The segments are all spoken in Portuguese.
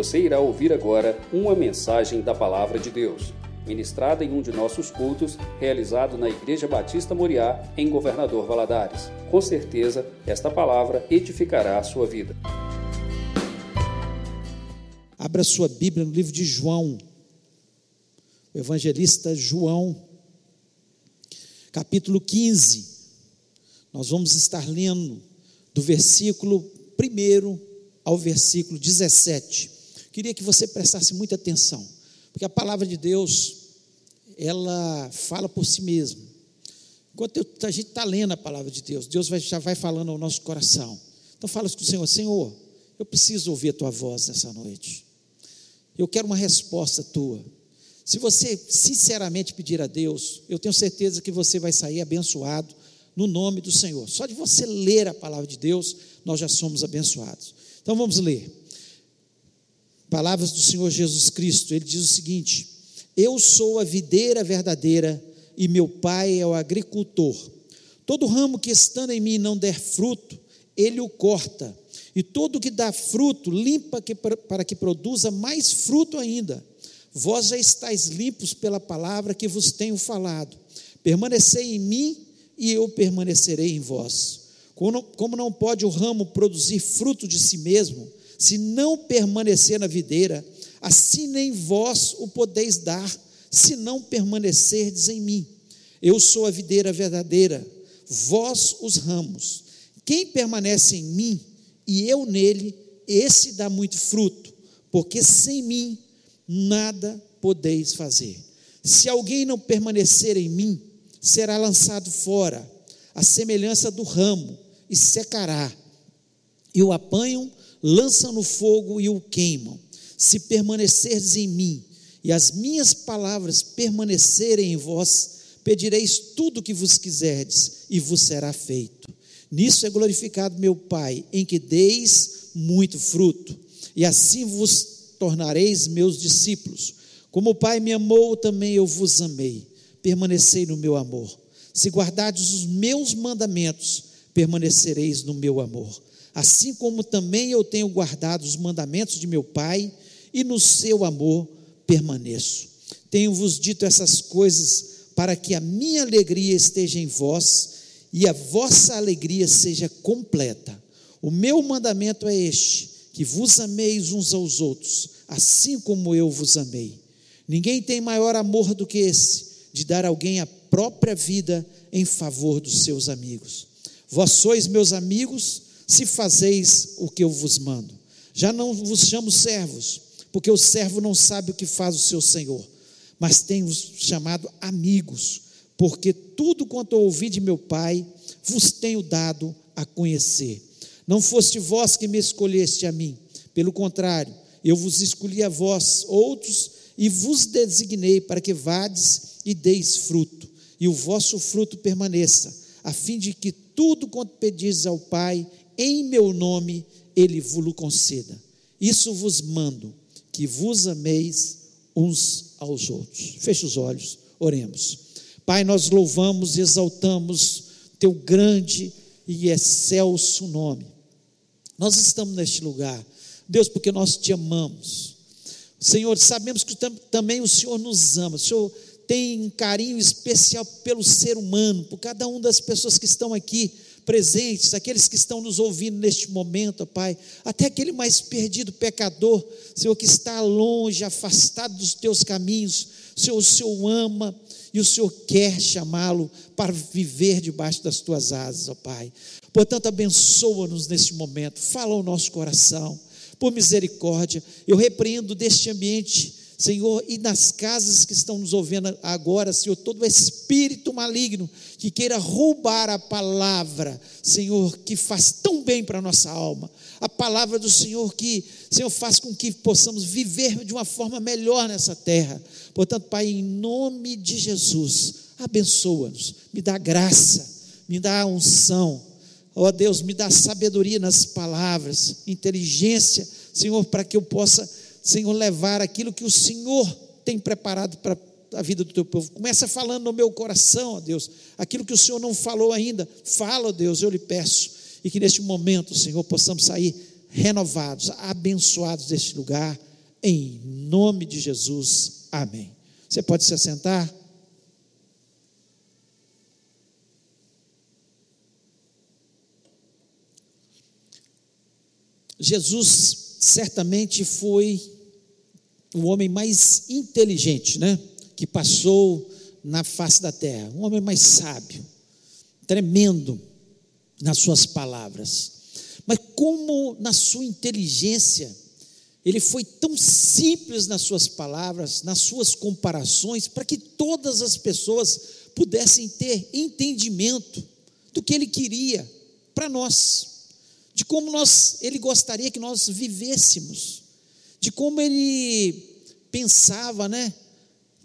Você irá ouvir agora uma mensagem da Palavra de Deus, ministrada em um de nossos cultos, realizado na Igreja Batista Moriá, em Governador Valadares. Com certeza, esta palavra edificará a sua vida. Abra sua Bíblia no livro de João, o evangelista João, capítulo 15. Nós vamos estar lendo do versículo 1 ao versículo 17. Queria que você prestasse muita atenção, porque a palavra de Deus, ela fala por si mesma. Enquanto a gente está lendo a palavra de Deus, Deus vai, já vai falando ao nosso coração. Então fala com o Senhor, Senhor, eu preciso ouvir a tua voz nessa noite. Eu quero uma resposta tua. Se você sinceramente pedir a Deus, eu tenho certeza que você vai sair abençoado no nome do Senhor. Só de você ler a palavra de Deus, nós já somos abençoados. Então vamos ler. Palavras do Senhor Jesus Cristo, ele diz o seguinte: Eu sou a videira verdadeira e meu pai é o agricultor. Todo ramo que estando em mim não der fruto, ele o corta, e todo que dá fruto, limpa para que produza mais fruto ainda. Vós já estáis limpos pela palavra que vos tenho falado. Permanecei em mim e eu permanecerei em vós. Como não pode o ramo produzir fruto de si mesmo, se não permanecer na videira, assim nem vós o podeis dar, se não permanecerdes em mim. Eu sou a videira verdadeira, vós os ramos. Quem permanece em mim e eu nele, esse dá muito fruto, porque sem mim nada podeis fazer. Se alguém não permanecer em mim, será lançado fora, a semelhança do ramo, e secará. E o apanham, lançam no fogo e o queimam. Se permanecerdes em mim, e as minhas palavras permanecerem em vós, pedireis tudo o que vos quiserdes, e vos será feito. Nisso é glorificado meu Pai, em que deis muito fruto, e assim vos tornareis meus discípulos. Como o Pai me amou, também eu vos amei permanecei no meu amor. Se guardardes os meus mandamentos, permanecereis no meu amor. Assim como também eu tenho guardado os mandamentos de meu Pai, e no seu amor permaneço. Tenho-vos dito essas coisas para que a minha alegria esteja em vós e a vossa alegria seja completa. O meu mandamento é este: que vos ameis uns aos outros, assim como eu vos amei. Ninguém tem maior amor do que esse de dar alguém a própria vida em favor dos seus amigos. Vós sois meus amigos se fazeis o que eu vos mando. Já não vos chamo servos, porque o servo não sabe o que faz o seu senhor, mas tenho-vos chamado amigos, porque tudo quanto ouvi de meu Pai vos tenho dado a conhecer. Não foste vós que me escolheste a mim, pelo contrário, eu vos escolhi a vós, outros, e vos designei para que vades e deis fruto, e o vosso fruto permaneça, a fim de que tudo quanto pedis ao Pai, em meu nome, Ele vos conceda. Isso vos mando, que vos ameis uns aos outros. Feche os olhos, oremos. Pai, nós louvamos e exaltamos Teu grande e excelso nome. Nós estamos neste lugar, Deus, porque nós te amamos. Senhor, sabemos que também o Senhor nos ama. O Senhor tem um carinho especial pelo ser humano, por cada uma das pessoas que estão aqui presentes, aqueles que estão nos ouvindo neste momento, Pai, até aquele mais perdido pecador, Senhor, que está longe, afastado dos teus caminhos, Senhor, o Senhor ama e o Senhor quer chamá-lo para viver debaixo das tuas asas, ó Pai. Portanto, abençoa-nos neste momento, fala ao nosso coração, por misericórdia, eu repreendo deste ambiente Senhor, e nas casas que estão nos ouvindo agora, Senhor, todo espírito maligno que queira roubar a palavra, Senhor, que faz tão bem para a nossa alma, a palavra do Senhor que, Senhor, faz com que possamos viver de uma forma melhor nessa terra. Portanto, Pai, em nome de Jesus, abençoa-nos, me dá graça, me dá unção. Ó oh, Deus, me dá sabedoria nas palavras, inteligência, Senhor, para que eu possa Senhor, levar aquilo que o Senhor tem preparado para a vida do teu povo. Começa falando no meu coração, ó Deus, aquilo que o Senhor não falou ainda. Fala, ó Deus, eu lhe peço. E que neste momento, Senhor, possamos sair renovados, abençoados deste lugar, Em nome de Jesus, amém. Você pode se assentar? Jesus certamente foi o homem mais inteligente, né? Que passou na face da terra, um homem mais sábio, tremendo nas suas palavras. Mas como na sua inteligência, ele foi tão simples nas suas palavras, nas suas comparações, para que todas as pessoas pudessem ter entendimento do que ele queria para nós, de como nós, ele gostaria que nós vivêssemos, de como ele pensava, né?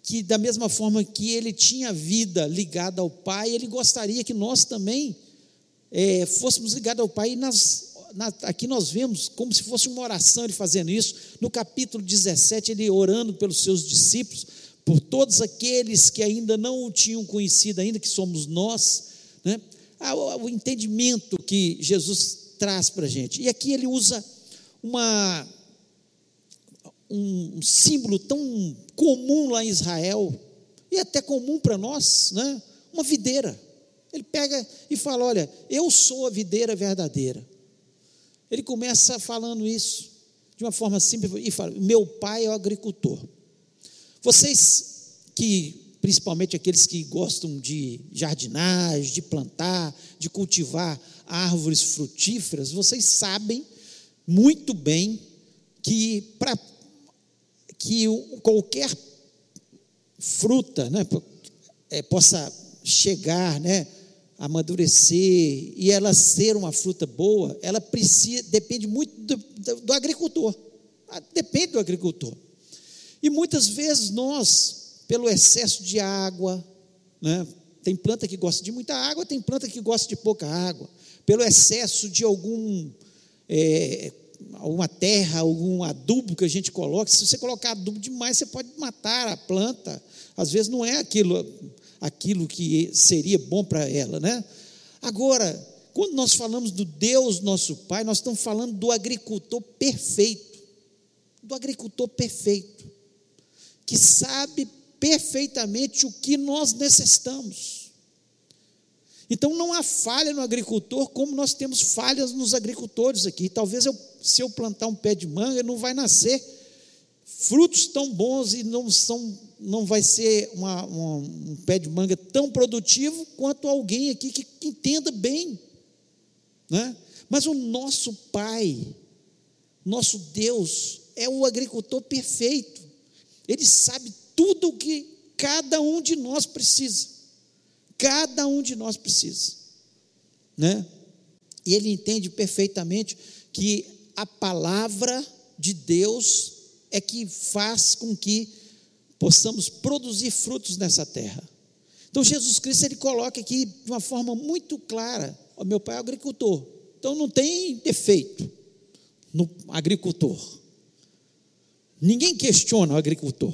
Que da mesma forma que ele tinha vida ligada ao Pai, ele gostaria que nós também é, fôssemos ligados ao Pai. E nas, na, aqui nós vemos como se fosse uma oração ele fazendo isso. No capítulo 17, ele orando pelos seus discípulos, por todos aqueles que ainda não o tinham conhecido, ainda que somos nós, né? Ah, o entendimento que Jesus traz para a gente. E aqui ele usa uma, um símbolo tão comum lá em Israel, e até comum para nós, né? uma videira. Ele pega e fala: Olha, eu sou a videira verdadeira. Ele começa falando isso de uma forma simples e fala: Meu pai é o agricultor. Vocês que, principalmente aqueles que gostam de jardinagem, de plantar, de cultivar árvores frutíferas, vocês sabem muito bem que para que qualquer fruta né, é, possa chegar, né, amadurecer e ela ser uma fruta boa, ela precisa, depende muito do, do, do agricultor. Ah, depende do agricultor. E muitas vezes nós, pelo excesso de água, né, tem planta que gosta de muita água, tem planta que gosta de pouca água. Pelo excesso de algum é, alguma terra, algum adubo que a gente coloca. Se você colocar adubo demais, você pode matar a planta. Às vezes não é aquilo, aquilo que seria bom para ela, né? Agora, quando nós falamos do Deus nosso Pai, nós estamos falando do agricultor perfeito, do agricultor perfeito, que sabe perfeitamente o que nós necessitamos. Então não há falha no agricultor, como nós temos falhas nos agricultores aqui. Talvez eu, se eu plantar um pé de manga, não vai nascer frutos tão bons e não são, não vai ser uma, uma, um pé de manga tão produtivo quanto alguém aqui que, que entenda bem, né? Mas o nosso Pai, nosso Deus, é o agricultor perfeito. Ele sabe tudo o que cada um de nós precisa. Cada um de nós precisa, né? E ele entende perfeitamente que a palavra de Deus é que faz com que possamos produzir frutos nessa terra. Então Jesus Cristo ele coloca aqui de uma forma muito clara: o meu pai é agricultor, então não tem defeito no agricultor. Ninguém questiona o agricultor,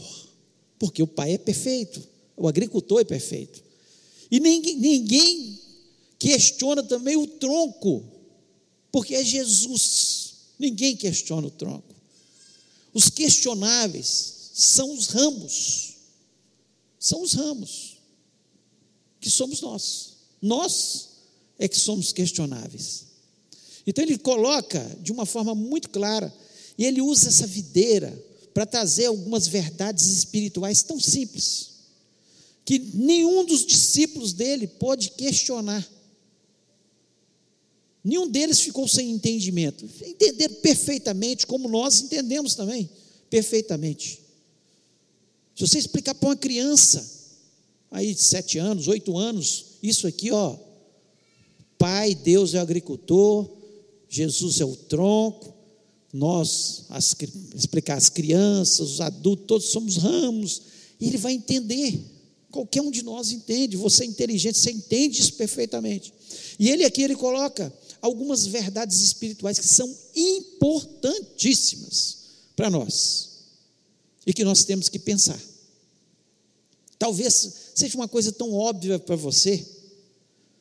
porque o pai é perfeito, o agricultor é perfeito. E ninguém, ninguém questiona também o tronco, porque é Jesus. Ninguém questiona o tronco. Os questionáveis são os ramos. São os ramos. Que somos nós. Nós é que somos questionáveis. Então ele coloca de uma forma muito clara, e ele usa essa videira para trazer algumas verdades espirituais tão simples que nenhum dos discípulos dele pôde questionar. Nenhum deles ficou sem entendimento. Entenderam perfeitamente, como nós entendemos também, perfeitamente. Se você explicar para uma criança, aí de sete anos, oito anos, isso aqui, ó, Pai, Deus é o agricultor, Jesus é o tronco, nós, as, explicar as crianças, os adultos, todos somos ramos, e ele vai entender. Qualquer um de nós entende, você é inteligente, você entende isso perfeitamente. E ele aqui ele coloca algumas verdades espirituais que são importantíssimas para nós e que nós temos que pensar. Talvez seja uma coisa tão óbvia para você,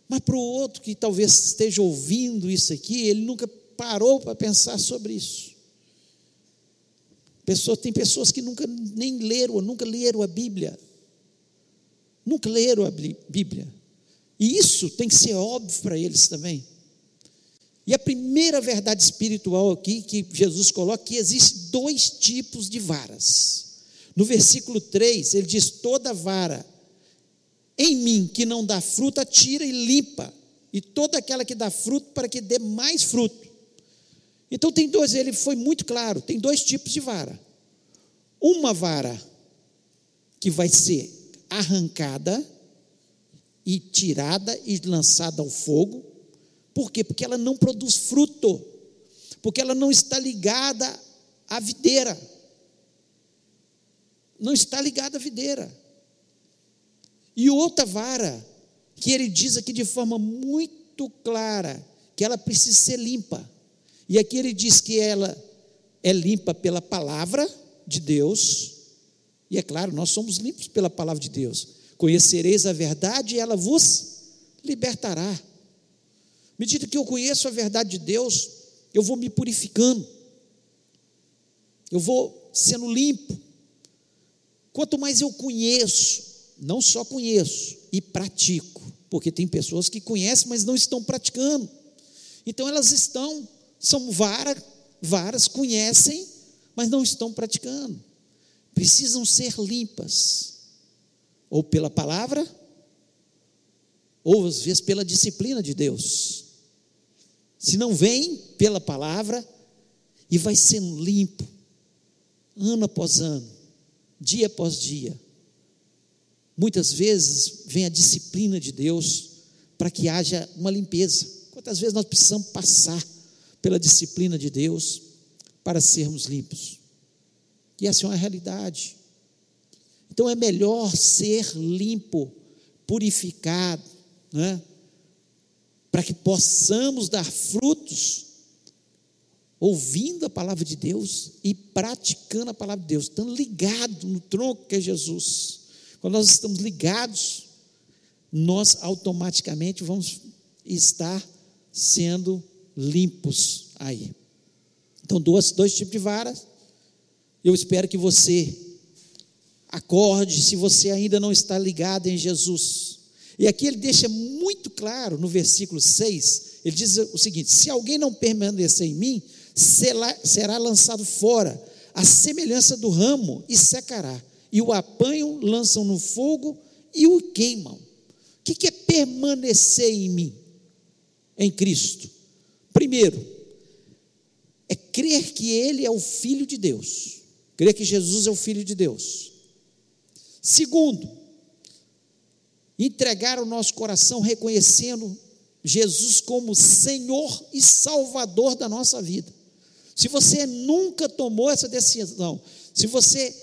mas para o outro que talvez esteja ouvindo isso aqui, ele nunca parou para pensar sobre isso. Pessoa, tem pessoas que nunca nem leram, nunca leram a Bíblia. Nunca leram a Bíblia. E isso tem que ser óbvio para eles também. E a primeira verdade espiritual aqui que Jesus coloca que existe dois tipos de varas. No versículo 3, ele diz: toda vara em mim que não dá fruta, tira e limpa, e toda aquela que dá fruto, para que dê mais fruto. Então tem dois, ele foi muito claro, tem dois tipos de vara. Uma vara que vai ser arrancada e tirada e lançada ao fogo. Por quê? Porque ela não produz fruto. Porque ela não está ligada à videira. Não está ligada à videira. E outra vara, que ele diz aqui de forma muito clara, que ela precisa ser limpa. E aqui ele diz que ela é limpa pela palavra de Deus. E é claro, nós somos limpos pela palavra de Deus. Conhecereis a verdade e ela vos libertará. Medida que eu conheço a verdade de Deus, eu vou me purificando. Eu vou sendo limpo. Quanto mais eu conheço, não só conheço e pratico, porque tem pessoas que conhecem, mas não estão praticando. Então elas estão, são varas, varas, conhecem, mas não estão praticando. Precisam ser limpas, ou pela palavra, ou às vezes pela disciplina de Deus. Se não vem pela palavra, e vai sendo limpo, ano após ano, dia após dia Muitas vezes vem a disciplina de Deus para que haja uma limpeza. Quantas vezes nós precisamos passar pela disciplina de Deus para sermos limpos? E essa é uma realidade. Então é melhor ser limpo, purificado, né? para que possamos dar frutos ouvindo a palavra de Deus e praticando a palavra de Deus, estando ligado no tronco que é Jesus. Quando nós estamos ligados, nós automaticamente vamos estar sendo limpos aí. Então, dois, dois tipos de varas. Eu espero que você acorde se você ainda não está ligado em Jesus. E aqui ele deixa muito claro no versículo 6, ele diz o seguinte: se alguém não permanecer em mim, será, lançado fora, a semelhança do ramo, e secará e o apanham, lançam no fogo e o queimam. O que é permanecer em mim, em Cristo? Primeiro, é crer que Ele é o Filho de Deus, crer que Jesus é o Filho de Deus. Segundo, entregar o nosso coração reconhecendo Jesus como Senhor e Salvador da nossa vida. Se você nunca tomou essa decisão, se você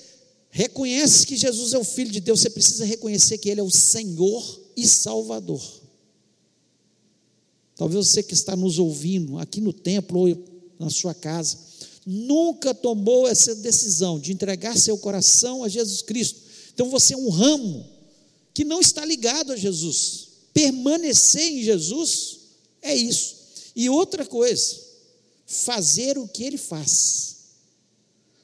reconhece que Jesus é o Filho de Deus, você precisa reconhecer que Ele é o Senhor e Salvador. Talvez você que está nos ouvindo aqui no templo ou na sua casa, nunca tomou essa decisão de entregar seu coração a Jesus Cristo. Então você é um ramo que não está ligado a Jesus. Permanecer em Jesus é isso. E outra coisa, fazer o que ele faz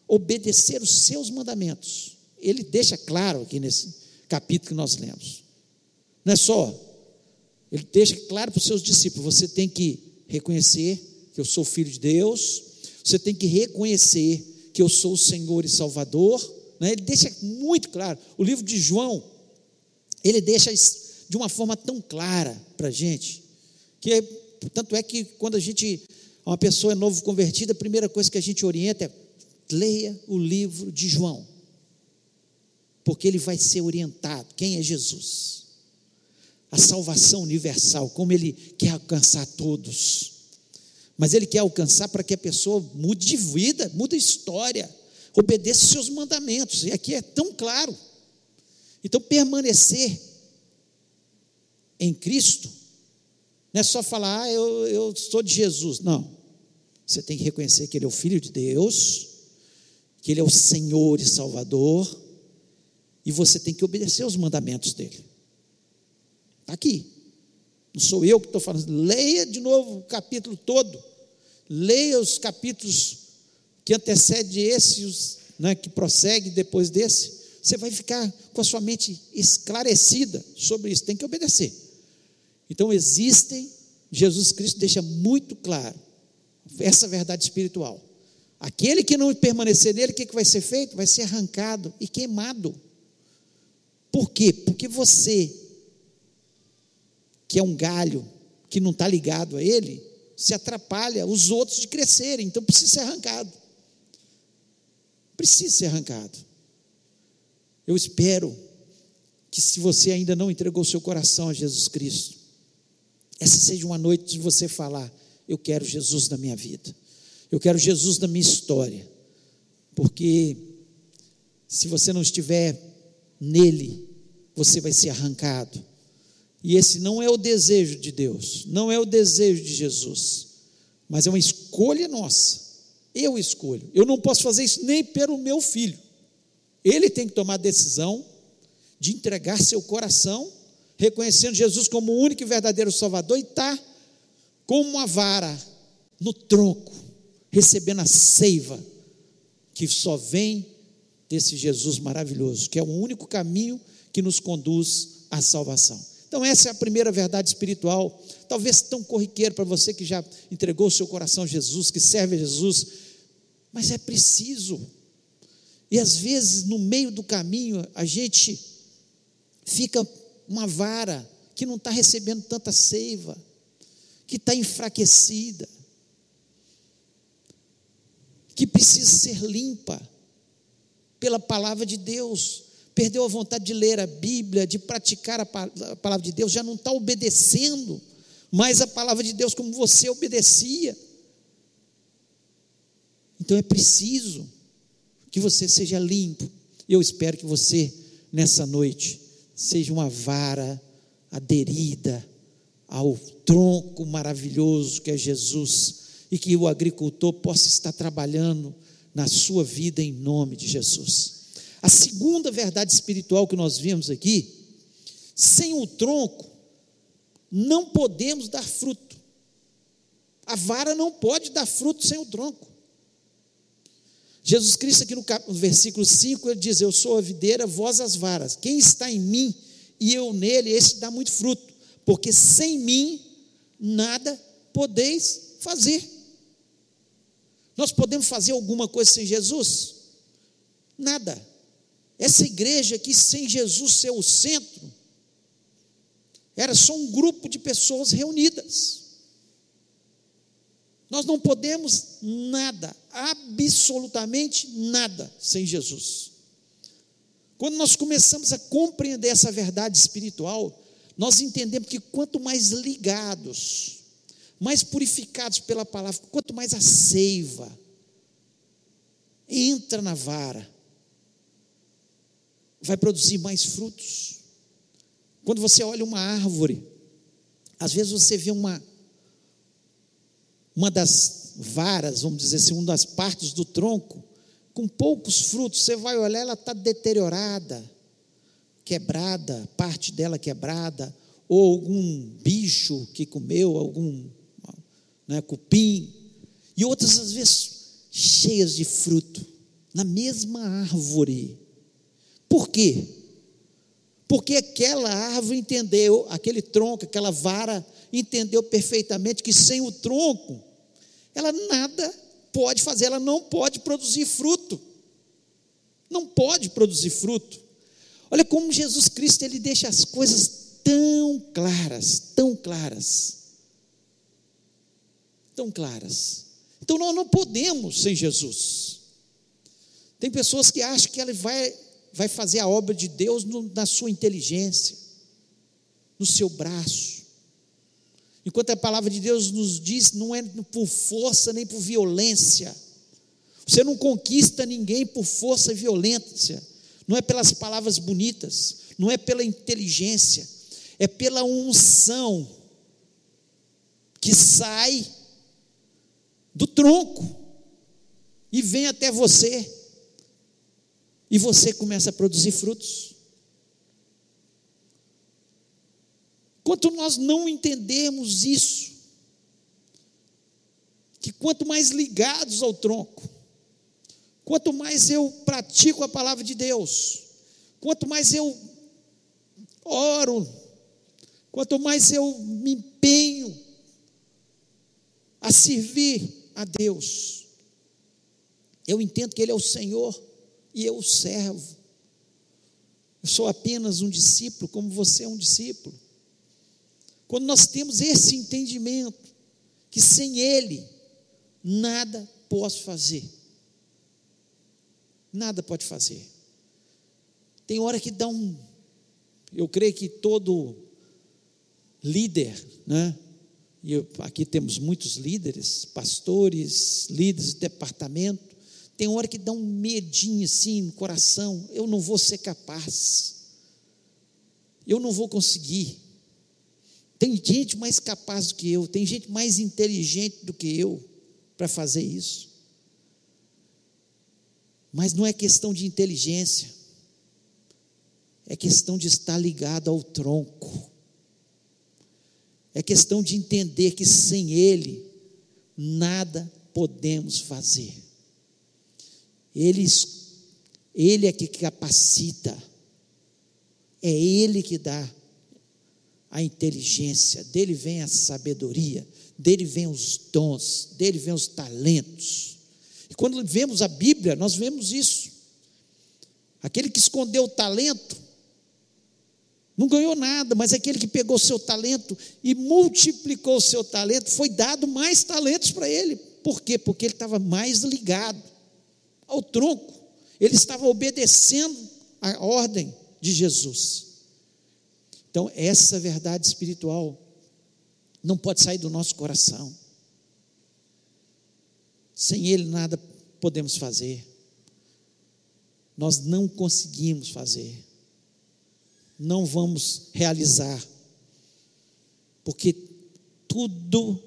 obedecer os seus mandamentos. Ele deixa claro aqui nesse capítulo que nós lemos. Não é só, ele deixa claro para os seus discípulos: você tem que reconhecer que eu sou filho de Deus, você tem que reconhecer que eu sou o Senhor e Salvador. Né? Ele deixa muito claro. O livro de João, ele deixa de uma forma tão clara para a gente, que é, tanto é que quando a gente, uma pessoa é novo convertida, a primeira coisa que a gente orienta é leia o livro de João, porque ele vai ser orientado. Quem é Jesus? A salvação universal, como ele quer alcançar todos. Mas ele quer alcançar para que a pessoa mude de vida, mude de história, obedeça os seus mandamentos. E aqui é tão claro. Então, permanecer em Cristo não é só falar, ah, eu, eu sou de Jesus. Não. Você tem que reconhecer que Ele é o Filho de Deus, que Ele é o Senhor e Salvador, e você tem que obedecer os mandamentos dele. Está aqui. Não sou eu que estou falando. Leia de novo o capítulo todo. Leia os capítulos que antecedem esse, os né, que prossegue depois desse, você vai ficar com a sua mente esclarecida sobre isso, tem que obedecer. Então existem, Jesus Cristo deixa muito claro essa verdade espiritual. Aquele que não permanecer nele, o que, que vai ser feito? Vai ser arrancado e queimado. Por quê? Porque você, que é um galho, que não está ligado a ele, se atrapalha os outros de crescerem, então precisa ser arrancado. Precisa ser arrancado. Eu espero que, se você ainda não entregou seu coração a Jesus Cristo, essa seja uma noite de você falar: Eu quero Jesus na minha vida, eu quero Jesus na minha história, porque se você não estiver nele, você vai ser arrancado. E esse não é o desejo de Deus, não é o desejo de Jesus, mas é uma escolha nossa. Eu escolho. Eu não posso fazer isso nem pelo meu filho. Ele tem que tomar a decisão de entregar seu coração, reconhecendo Jesus como o único e verdadeiro Salvador, e está como uma vara no tronco, recebendo a seiva que só vem desse Jesus maravilhoso, que é o único caminho que nos conduz à salvação. Então, essa é a primeira verdade espiritual, talvez tão corriqueira para você que já entregou o seu coração a Jesus, que serve a Jesus, mas é preciso. E às vezes, no meio do caminho, a gente fica uma vara que não está recebendo tanta seiva, que está enfraquecida, que precisa ser limpa pela palavra de Deus perdeu a vontade de ler a Bíblia, de praticar a palavra de Deus, já não está obedecendo mais a palavra de Deus como você obedecia. Então é preciso que você seja limpo. Eu espero que você, nessa noite, seja uma vara aderida ao tronco maravilhoso que é Jesus e que o agricultor possa estar trabalhando na sua vida em nome de Jesus. A segunda verdade espiritual que nós vimos aqui, sem o tronco, não podemos dar fruto. A vara não pode dar fruto sem o tronco. Jesus Cristo, aqui no, no versículo 5, ele diz: Eu sou a videira, vós as varas. Quem está em mim e eu nele, esse dá muito fruto, porque sem mim nada podeis fazer. Nós podemos fazer alguma coisa sem Jesus? Nada. Essa igreja aqui, sem Jesus ser o centro, era só um grupo de pessoas reunidas. Nós não podemos nada, absolutamente nada, sem Jesus. Quando nós começamos a compreender essa verdade espiritual, nós entendemos que quanto mais ligados, mais purificados pela palavra, quanto mais a seiva entra na vara, vai produzir mais frutos. Quando você olha uma árvore, às vezes você vê uma uma das varas, vamos dizer assim, uma das partes do tronco, com poucos frutos, você vai olhar, ela está deteriorada, quebrada, parte dela quebrada, ou algum bicho que comeu, algum né, cupim, e outras às vezes cheias de fruto, na mesma árvore. Por quê? Porque aquela árvore entendeu, aquele tronco, aquela vara, entendeu perfeitamente que sem o tronco, ela nada pode fazer, ela não pode produzir fruto. Não pode produzir fruto. Olha como Jesus Cristo ele deixa as coisas tão claras, tão claras. Tão claras. Então nós não podemos sem Jesus. Tem pessoas que acham que ele vai vai fazer a obra de Deus no, na sua inteligência, no seu braço. Enquanto a palavra de Deus nos diz, não é por força nem por violência. Você não conquista ninguém por força e violência. Não é pelas palavras bonitas, não é pela inteligência, é pela unção que sai do tronco e vem até você e você começa a produzir frutos. Quanto nós não entendemos isso, que quanto mais ligados ao tronco, quanto mais eu pratico a palavra de Deus, quanto mais eu oro, quanto mais eu me empenho a servir a Deus, eu entendo que Ele é o Senhor e eu servo. Eu sou apenas um discípulo, como você é um discípulo. Quando nós temos esse entendimento, que sem Ele, nada posso fazer. Nada pode fazer. Tem hora que dá um. Eu creio que todo líder, né? E aqui temos muitos líderes, pastores, líderes de departamento. Tem hora que dá um medinho assim no coração. Eu não vou ser capaz. Eu não vou conseguir. Tem gente mais capaz do que eu, tem gente mais inteligente do que eu para fazer isso. Mas não é questão de inteligência, é questão de estar ligado ao tronco, é questão de entender que sem Ele nada podemos fazer. Ele, ele é que capacita, é Ele que dá a inteligência, dele vem a sabedoria, dele vem os dons, dele vem os talentos. E quando vemos a Bíblia, nós vemos isso. Aquele que escondeu o talento, não ganhou nada, mas aquele que pegou seu talento e multiplicou seu talento, foi dado mais talentos para ele. Por quê? Porque ele estava mais ligado ao tronco, ele estava obedecendo a ordem de Jesus. Então, essa verdade espiritual não pode sair do nosso coração. Sem Ele nada podemos fazer. Nós não conseguimos fazer. Não vamos realizar. Porque tudo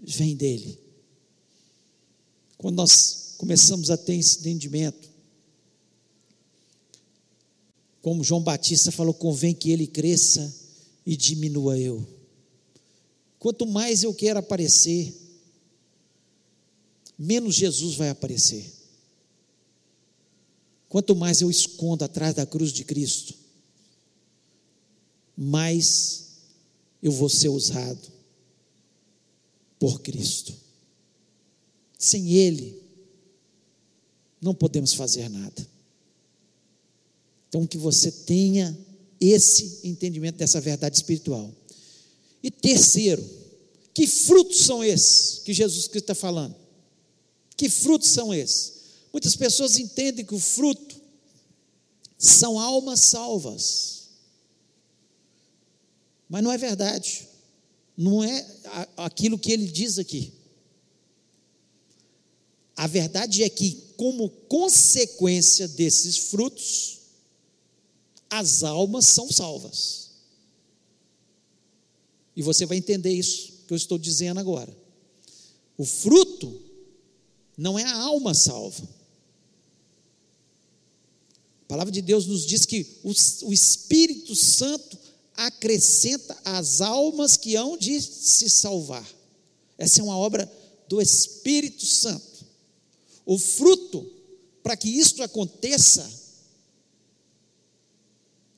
vem dele. Quando nós começamos a ter esse entendimento, como João Batista falou, convém que ele cresça e diminua eu. Quanto mais eu quero aparecer, menos Jesus vai aparecer. Quanto mais eu escondo atrás da cruz de Cristo, mais eu vou ser usado por Cristo. Sem Ele, não podemos fazer nada. Então, que você tenha esse entendimento dessa verdade espiritual. E terceiro, que frutos são esses que Jesus Cristo está falando? Que frutos são esses? Muitas pessoas entendem que o fruto são almas salvas. Mas não é verdade. Não é aquilo que ele diz aqui. A verdade é que, como consequência desses frutos, as almas são salvas. E você vai entender isso que eu estou dizendo agora. O fruto não é a alma salva. A palavra de Deus nos diz que o, Espírito Santo acrescenta as almas que hão de se salvar. Essa é uma obra do Espírito Santo. O fruto, para que isto aconteça,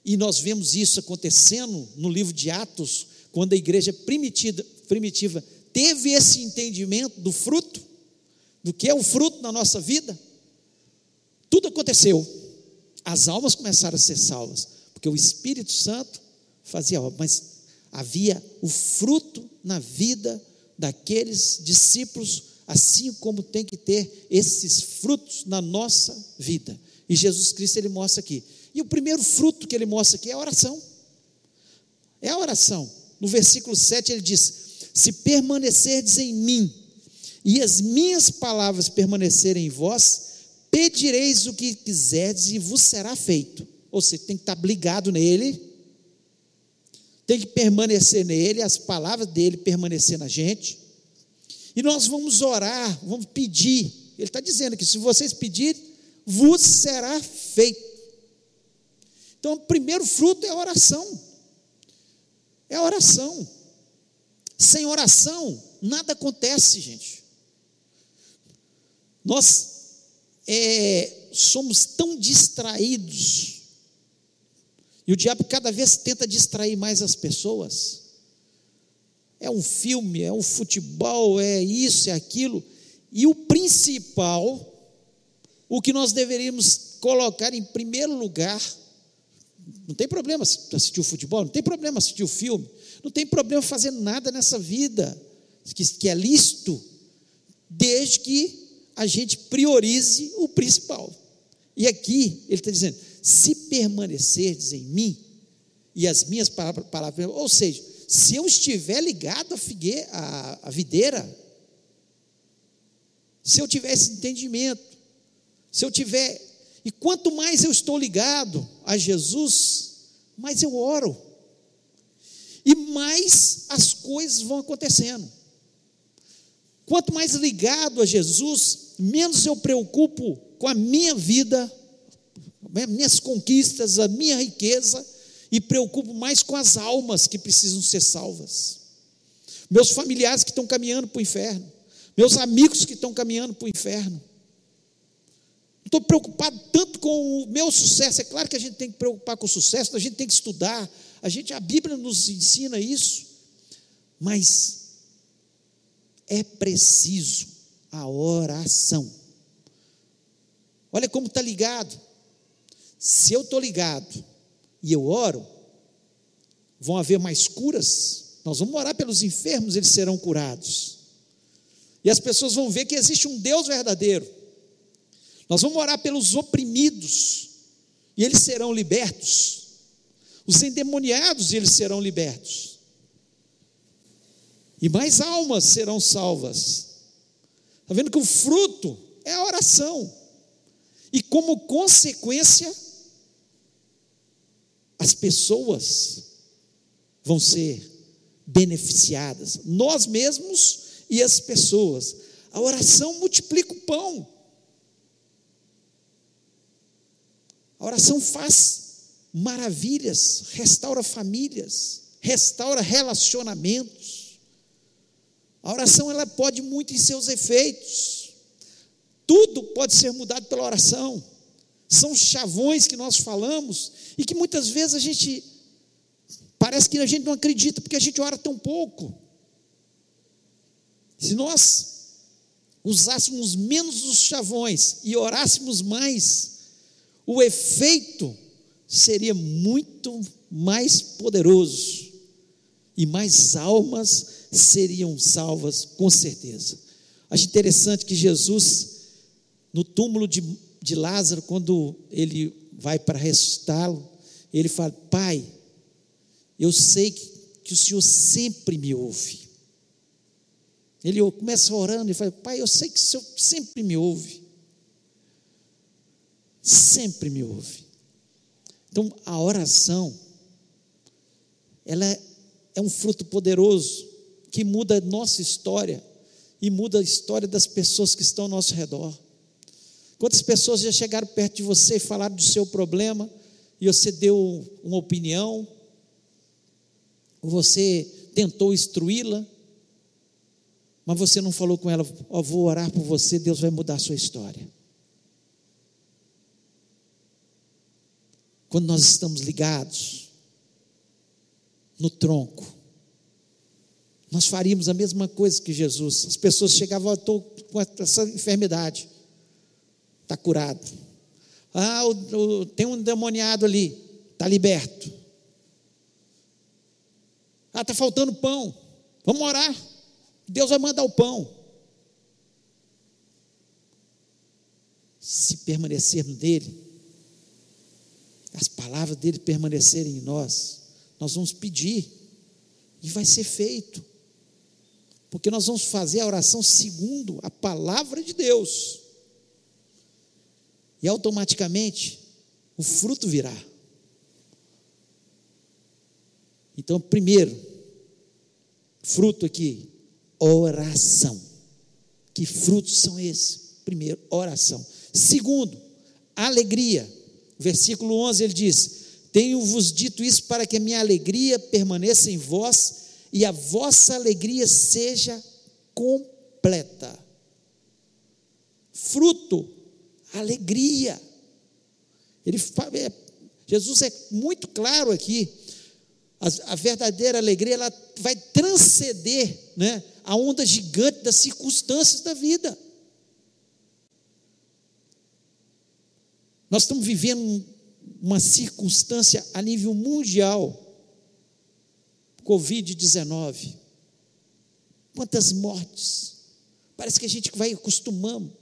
e nós vemos isso acontecendo no livro de Atos, quando a igreja primitiva, primitiva teve esse entendimento do fruto, do que é o fruto na nossa vida. Tudo aconteceu. As almas começaram a ser salvas, porque o Espírito Santo fazia obra, mas havia o fruto na vida daqueles discípulos, assim como tem que ter esses frutos na nossa vida. E Jesus Cristo ele mostra aqui e o primeiro fruto que ele mostra aqui é a oração. É a oração. No versículo 7 ele diz: Se permanecerdes em mim, e as minhas palavras permanecerem em vós, pedireis o que quiserdes e vos será feito. Ou seja, tem que estar ligado nele, tem que permanecer nele, as palavras dele permanecer na gente. E nós vamos orar, vamos pedir. Ele está dizendo que se vocês pedirem, vos será feito. Então, o primeiro fruto é a oração. É a oração. Sem oração, nada acontece, gente. Nós é, somos tão distraídos, e o diabo cada vez tenta distrair mais as pessoas. É um filme, é um futebol, é isso, é aquilo. E o principal, o que nós deveríamos colocar em primeiro lugar, não tem problema assistir o futebol, não tem problema assistir o filme, não tem problema fazer nada nessa vida que, que é lícito, desde que a gente priorize o principal. E aqui ele está dizendo: se permanecerdes em mim e as minhas palavras, ou seja, se eu estiver ligado à figueira, videira, se eu tiver esse entendimento, se eu tiver, e quanto mais eu estou ligado a Jesus, mais eu oro, e mais as coisas vão acontecendo. Quanto mais ligado a Jesus, menos eu preocupo com a minha vida, minhas conquistas, a minha riqueza, e preocupo mais com as almas que precisam ser salvas. Meus familiares que estão caminhando para o inferno, meus amigos que estão caminhando para o inferno. Estou preocupado tanto com o meu sucesso. É claro que a gente tem que preocupar com o sucesso, a gente tem que estudar. A gente, a Bíblia nos ensina isso. Mas é preciso a oração. Olha como está ligado. Se eu estou ligado e eu oro, vão haver mais curas. Nós vamos orar pelos enfermos, eles serão curados. E as pessoas vão ver que existe um Deus verdadeiro. Nós vamos orar pelos oprimidos, e eles serão libertos. Os endemoniados, eles serão libertos e mais almas serão salvas. Está vendo que o fruto é a oração, e como consequência, as pessoas vão ser beneficiadas, nós mesmos e as pessoas. A oração multiplica o pão. A oração faz maravilhas, restaura famílias, restaura relacionamentos. A oração ela pode muito em seus efeitos. Tudo pode ser mudado pela oração. São chavões que nós falamos e que muitas vezes a gente parece que a gente não acredita porque a gente ora tão pouco. Se nós usássemos menos os chavões e orássemos mais, o efeito seria muito mais poderoso e mais almas seriam salvas, com certeza. Acho interessante que Jesus, no túmulo de, de Lázaro, quando ele vai para ressuscitá-lo, ele fala: Pai, eu sei que, que o Senhor sempre me ouve. Ele começa orando e fala: Pai, eu sei que o Senhor sempre me ouve. Sempre me ouve. Então, a oração, ela é, um fruto poderoso que muda a nossa história e muda a história das pessoas que estão ao nosso redor. Quantas pessoas já chegaram perto de você e falaram do seu problema e você deu uma opinião, ou você tentou instruí-la, mas você não falou com ela, oh, vou orar por você, Deus vai mudar a sua história. Quando nós estamos ligados no tronco, nós faríamos a mesma coisa que Jesus. As pessoas chegavam, estou com essa enfermidade, está curado. Ah, o, o, tem um demoniado ali, está liberto. Ah, está faltando pão. Vamos orar. Deus vai mandar o pão. Se permanecermos nele, as palavras dele permanecerem em nós, nós vamos pedir e vai ser feito porque nós vamos fazer a oração segundo a palavra de Deus. E automaticamente o fruto virá. Então, primeiro, fruto aqui, oração. Que frutos são esses? Primeiro, oração. Segundo, alegria. Versículo 11 ele diz: Tenho-vos dito isso para que a minha alegria permaneça em vós e a vossa alegria seja completa. Fruto, alegria. Ele, é, Jesus é muito claro aqui. A, a, verdadeira alegria ela vai transcender né, a onda gigante das circunstâncias da vida. Nós estamos vivendo uma circunstância a nível mundial. Covid-19. Quantas mortes. Parece que a gente vai acostumando.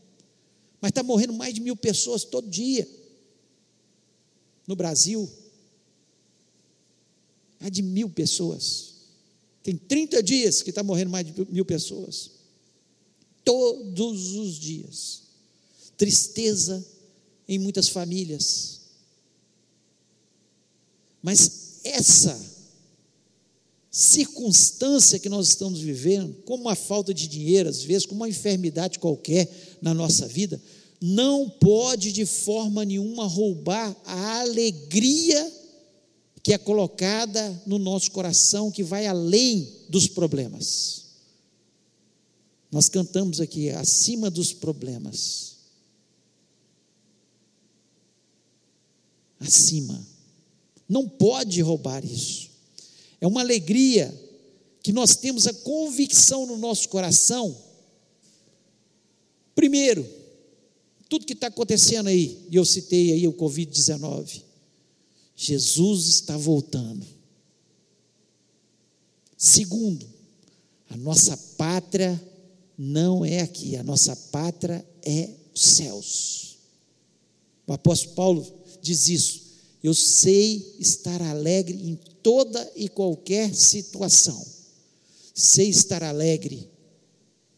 Mas está morrendo mais de mil pessoas todo dia. No Brasil. Mais de mil pessoas. Tem 30 dias que está morrendo mais de mil pessoas. Todos os dias. Tristeza em muitas famílias. Mas essa circunstância que nós estamos vivendo, como uma falta de dinheiro, às vezes, como uma enfermidade qualquer na nossa vida, não pode de forma nenhuma roubar a alegria que é colocada no nosso coração, que vai além dos problemas. Nós cantamos aqui, acima dos problemas. Acima. Não pode roubar isso. É uma alegria que nós temos a convicção no nosso coração. Primeiro, tudo que está acontecendo aí, e eu citei aí o Covid-19, Jesus está voltando. Segundo, a nossa pátria não é aqui, a nossa pátria é os céus. O apóstolo Paulo diz isso. Eu sei estar alegre em toda e qualquer situação. Sei estar alegre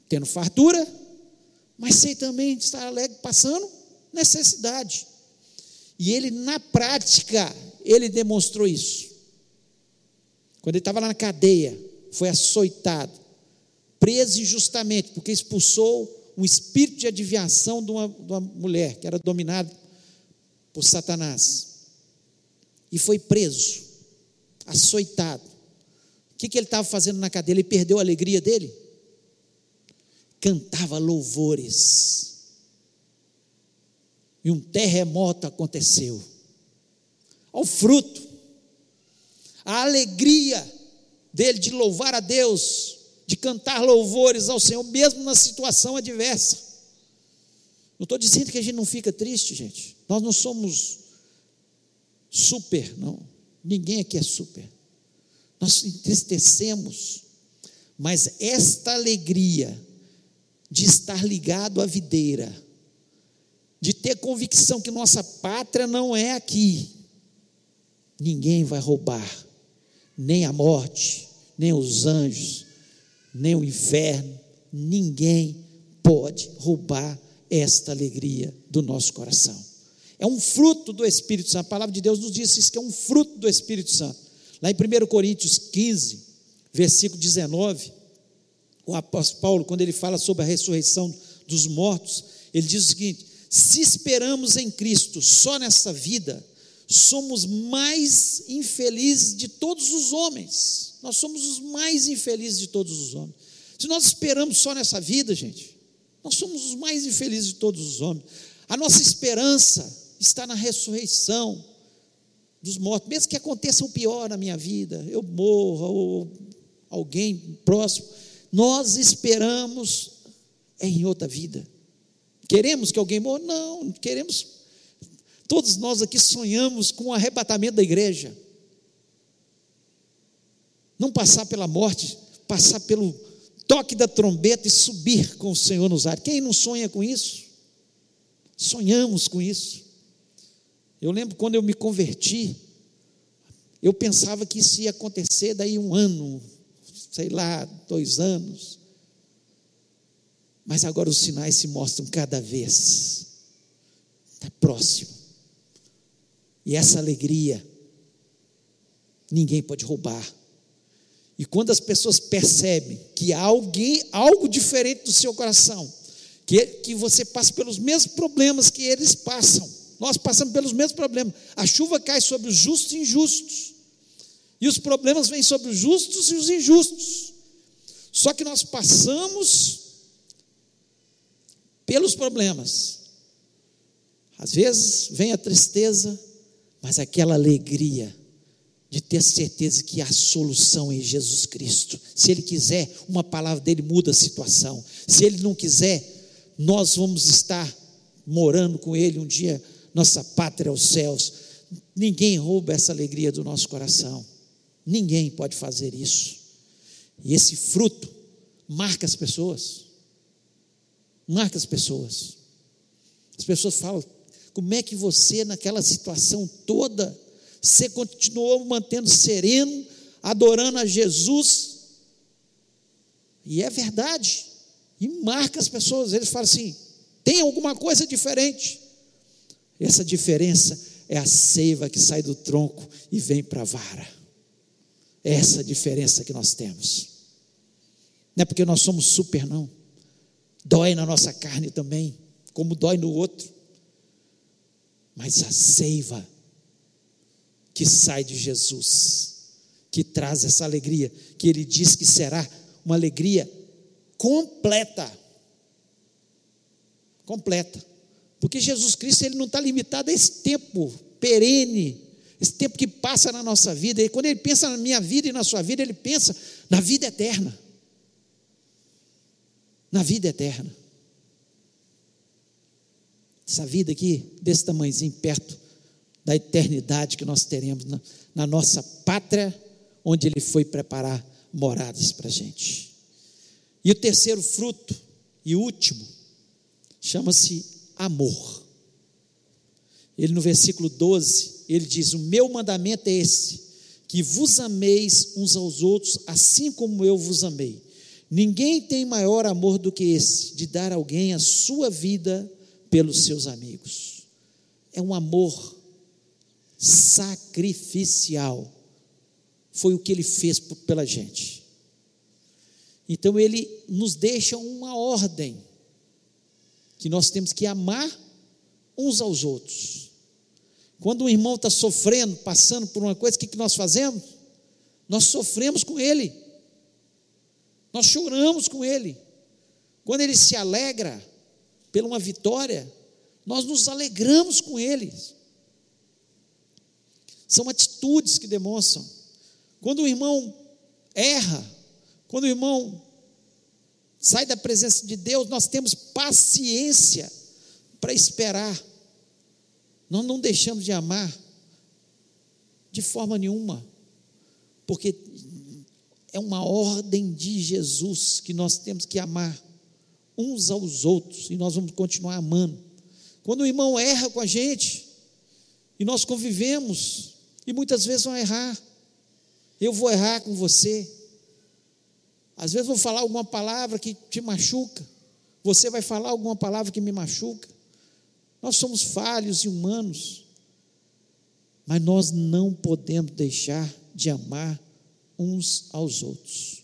tendo fartura, mas sei também estar alegre passando necessidade. E ele, na prática, ele demonstrou isso. Quando ele estava lá na cadeia, foi açoitado, preso injustamente, porque expulsou um espírito de adivinhação de uma, de uma mulher que era dominada por Satanás. E foi preso, açoitado. O que, que ele estava fazendo na cadeia? Ele perdeu a alegria dele? Cantava louvores. E um terremoto aconteceu. Ao fruto, a alegria dele de louvar a Deus, de cantar louvores ao Senhor, mesmo na situação adversa. Não estou dizendo que a gente não fica triste, gente. Nós não somos super, não. Ninguém aqui é super. Nós entristecemos, mas esta alegria de estar ligado à videira, de ter convicção que nossa pátria não é aqui, ninguém vai roubar, nem a morte, nem os anjos, nem o inferno, ninguém pode roubar esta alegria do nosso coração. É um fruto do Espírito Santo. A palavra de Deus nos diz isso, que é um fruto do Espírito Santo. Lá em 1 Coríntios 15, versículo 19, o apóstolo Paulo, quando ele fala sobre a ressurreição dos mortos, ele diz o seguinte: se esperamos em Cristo só nessa vida, somos mais infelizes de todos os homens. Nós somos os mais infelizes de todos os homens. Se nós esperamos só nessa vida, gente, nós somos os mais infelizes de todos os homens. A nossa esperança está na ressurreição dos mortos, mesmo que aconteça o pior na minha vida, eu morra ou alguém próximo, nós esperamos em outra vida. Queremos que alguém morra? Não, queremos. Todos nós aqui sonhamos com o arrebatamento da igreja. Não passar pela morte, passar pelo toque da trombeta e subir com o Senhor nos ares. Quem não sonha com isso? Sonhamos com isso. Eu lembro quando eu me converti, eu pensava que isso ia acontecer daí um ano, sei lá, dois anos. Mas agora os sinais se mostram cada vez. Está próximo. E essa alegria, ninguém pode roubar. E quando as pessoas percebem que há alguém, algo diferente do seu coração, que, que você passa pelos mesmos problemas que eles passam, nós passamos pelos mesmos problemas. A chuva cai sobre os justos e injustos. E os problemas vêm sobre os justos e os injustos. Só que nós passamos pelos problemas. Às vezes vem a tristeza, mas aquela alegria de ter certeza que há solução em Jesus Cristo. Se Ele quiser, uma palavra dele muda a situação. Se Ele não quiser, nós vamos estar morando com Ele um dia, nossa pátria aos céus. Ninguém rouba essa alegria do nosso coração. Ninguém pode fazer isso. E esse fruto marca as pessoas. Marca as pessoas. As pessoas falam: como é que você, naquela situação toda, você continuou mantendo sereno, adorando a Jesus? E é verdade. E marca as pessoas. Eles falam assim: tem alguma coisa diferente. Essa diferença é a seiva que sai do tronco e vem para a vara. É essa diferença que nós temos. Não é porque nós somos super, não. Dói na nossa carne também, como dói no outro. Mas a seiva que sai de Jesus, que traz essa alegria, que ele diz que será uma alegria completa. Completa. Porque Jesus Cristo ele não está limitado a esse tempo perene, esse tempo que passa na nossa vida. E quando ele pensa na minha vida e na sua vida, ele pensa na vida eterna. Na vida eterna. Essa vida aqui, desse tamanhozinho, perto da eternidade que nós teremos na, na nossa pátria, onde Ele foi preparar moradas para a gente. E o terceiro fruto, e último, chama-se amor. Ele no versículo 12, ele diz: O meu mandamento é esse, que vos ameis uns aos outros, assim como eu vos amei. Ninguém tem maior amor do que esse, de dar alguém a sua vida pelos seus amigos. É um amor sacrificial. Foi o que ele fez pela gente. Então ele nos deixa uma ordem que nós temos que amar uns aos outros. Quando um irmão está sofrendo, passando por uma coisa, o que, que nós fazemos? Nós sofremos com ele, nós choramos com ele. Quando ele se alegra por uma vitória, nós nos alegramos com ele. São atitudes que demonstram. Quando o irmão erra, quando o irmão sai da presença de Deus, nós temos paciência para esperar. Nós não deixamos de amar de forma nenhuma, porque é uma ordem de Jesus que nós temos que amar uns aos outros e nós vamos continuar amando. Quando o irmão erra com a gente e nós convivemos, e muitas vezes vão errar. Eu vou errar com você. Às vezes vou falar alguma palavra que te machuca. Você vai falar alguma palavra que me machuca. Nós somos falhos e humanos. Mas nós não podemos deixar de amar uns aos outros.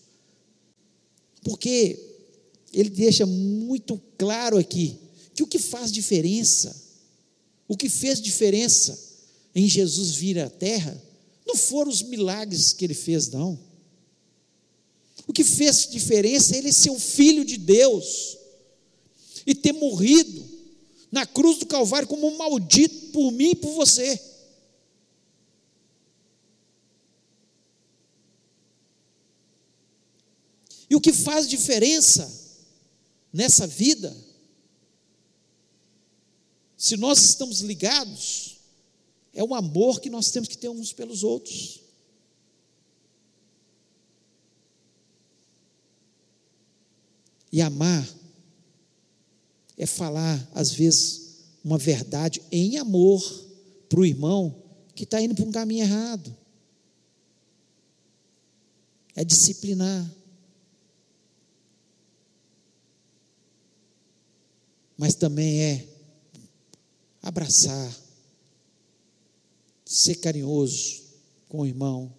Porque ele deixa muito claro aqui que o que faz diferença, o que fez diferença em Jesus vir à terra, não foram os milagres que ele fez, não. O que fez diferença é ele ser o filho de Deus e ter morrido na cruz do Calvário como um maldito por mim e por você. E o que faz diferença nessa vida, se nós estamos ligados é o amor que nós temos que ter uns pelos outros. E amar é falar, às vezes, uma verdade em amor para o irmão que está indo para um caminho errado. É disciplinar. Mas também é abraçar ser carinhoso com o irmão,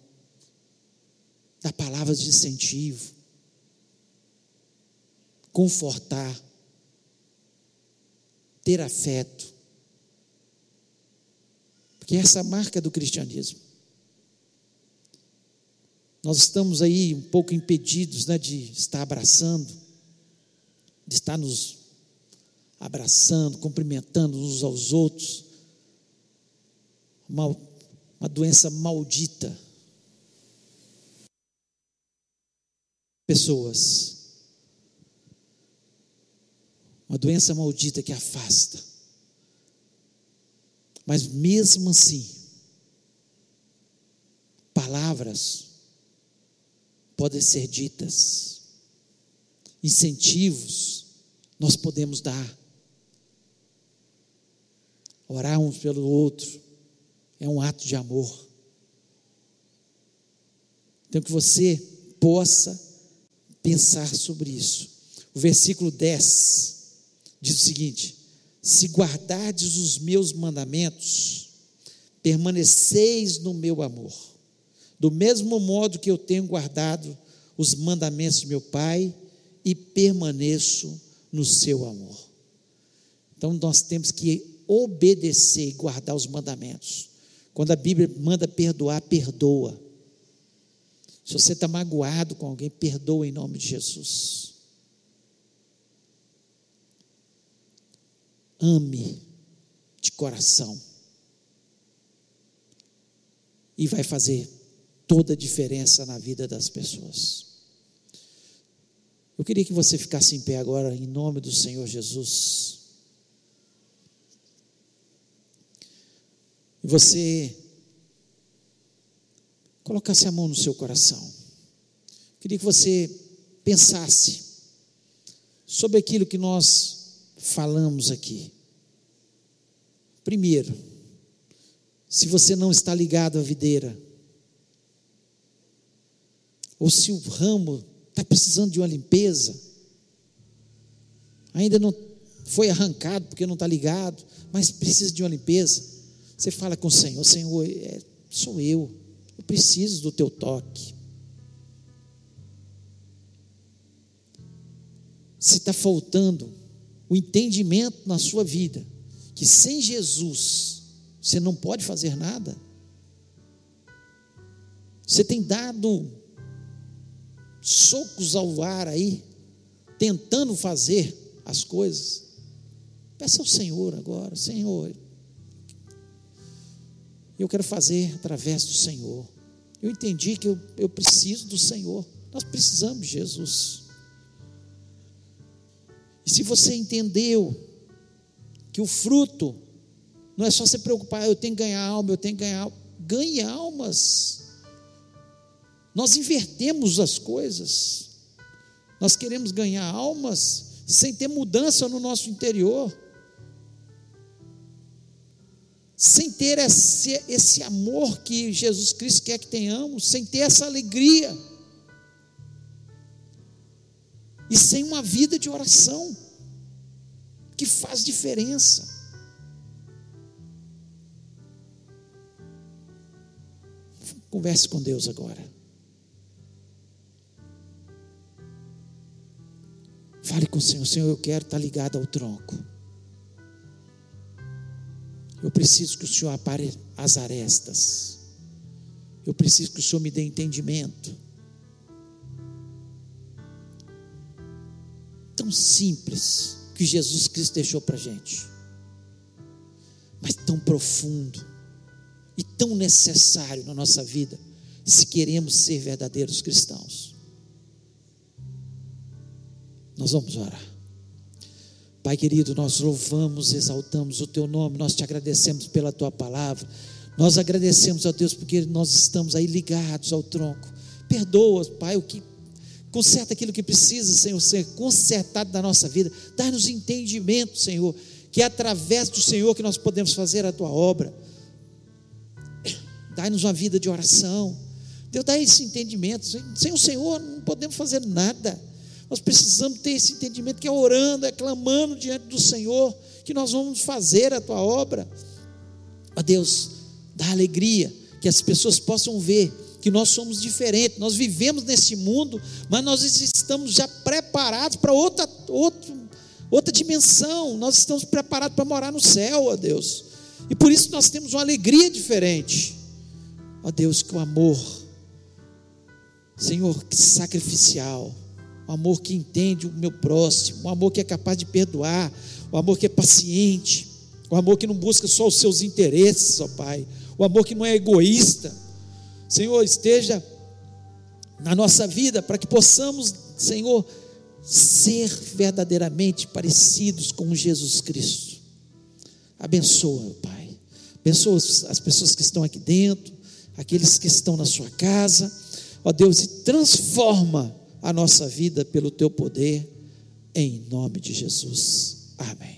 dar palavras de incentivo, confortar, ter afeto. Porque essa é a marca do cristianismo. Nós estamos aí um pouco impedidos né, de estar abraçando, de estar nos abraçando, cumprimentando uns aos outros. Uma, uma doença maldita. Pessoas. Uma doença maldita que afasta. Mas mesmo assim, palavras podem ser ditas, incentivos nós podemos dar. Orar uns pelo outro é um ato de amor. Então que você possa pensar sobre isso. O versículo 10 diz o seguinte: Se guardardes os meus mandamentos, permaneceis no meu amor do mesmo modo que eu tenho guardado os mandamentos de meu Pai e permaneço no seu amor. Então nós temos que obedecer e guardar os mandamentos. Quando a Bíblia manda perdoar, perdoa. Se você está magoado com alguém, perdoa em nome de Jesus. Ame de coração. E vai fazer toda a diferença na vida das pessoas. Eu queria que você ficasse em pé agora, em nome do Senhor Jesus. E você colocasse a mão no seu coração. Eu queria que você pensasse sobre aquilo que nós falamos aqui. Primeiro, se você não está ligado à videira, ou se o ramo está precisando de uma limpeza, ainda não foi arrancado porque não está ligado, mas precisa de uma limpeza. Você fala com o Senhor: Senhor, é, sou eu, eu preciso do teu toque. Se está faltando o entendimento na sua vida, que sem Jesus você não pode fazer nada, você tem dado socos ao ar aí, tentando fazer as coisas. Peça ao Senhor agora, Senhor, eu quero fazer através do Senhor. Eu entendi que eu, eu preciso do Senhor. Nós precisamos de Jesus. Se você entendeu que o fruto não é só se preocupar, eu tenho que ganhar alma, eu tenho que ganhar. Ganhe almas. Nós invertemos as coisas. Nós queremos ganhar almas sem ter mudança no nosso interior. Sem ter esse, esse amor que Jesus Cristo quer que tenhamos, sem ter essa alegria. E sem uma vida de oração, que faz diferença. Converse com Deus agora. Fale com o Senhor, Senhor, eu quero estar ligado ao tronco. Eu preciso que o Senhor apare as arestas. Eu preciso que o Senhor me dê entendimento. Tão simples que Jesus Cristo deixou para a gente, mas tão profundo e tão necessário na nossa vida, se queremos ser verdadeiros cristãos. Nós vamos orar. Pai querido, nós louvamos, exaltamos o teu nome, nós te agradecemos pela tua palavra. Nós agradecemos a Deus porque nós estamos aí ligados ao tronco. Perdoa, Pai, o que conserta aquilo que precisa, Senhor, ser consertado na nossa vida. Dá-nos entendimento, Senhor, que é através do Senhor que nós podemos fazer a tua obra. Dá-nos uma vida de oração. Deus dá esse entendimento. Sem o Senhor não podemos fazer nada. Nós precisamos ter esse entendimento que é orando, é clamando diante do Senhor, que nós vamos fazer a tua obra. Ó Deus, dá alegria, que as pessoas possam ver que nós somos diferentes, nós vivemos nesse mundo, mas nós estamos já preparados para outra, outra, outra dimensão, nós estamos preparados para morar no céu, ó Deus, e por isso nós temos uma alegria diferente, ó Deus, que o amor, Senhor, sacrificial, um amor que entende o meu próximo, um amor que é capaz de perdoar, o amor que é paciente, o amor que não busca só os seus interesses, ó Pai, o amor que não é egoísta. Senhor, esteja na nossa vida para que possamos, Senhor, ser verdadeiramente parecidos com Jesus Cristo. Abençoa, Pai. Abençoa as pessoas que estão aqui dentro, aqueles que estão na sua casa. Ó Deus, e transforma a nossa vida pelo teu poder, em nome de Jesus. Amém.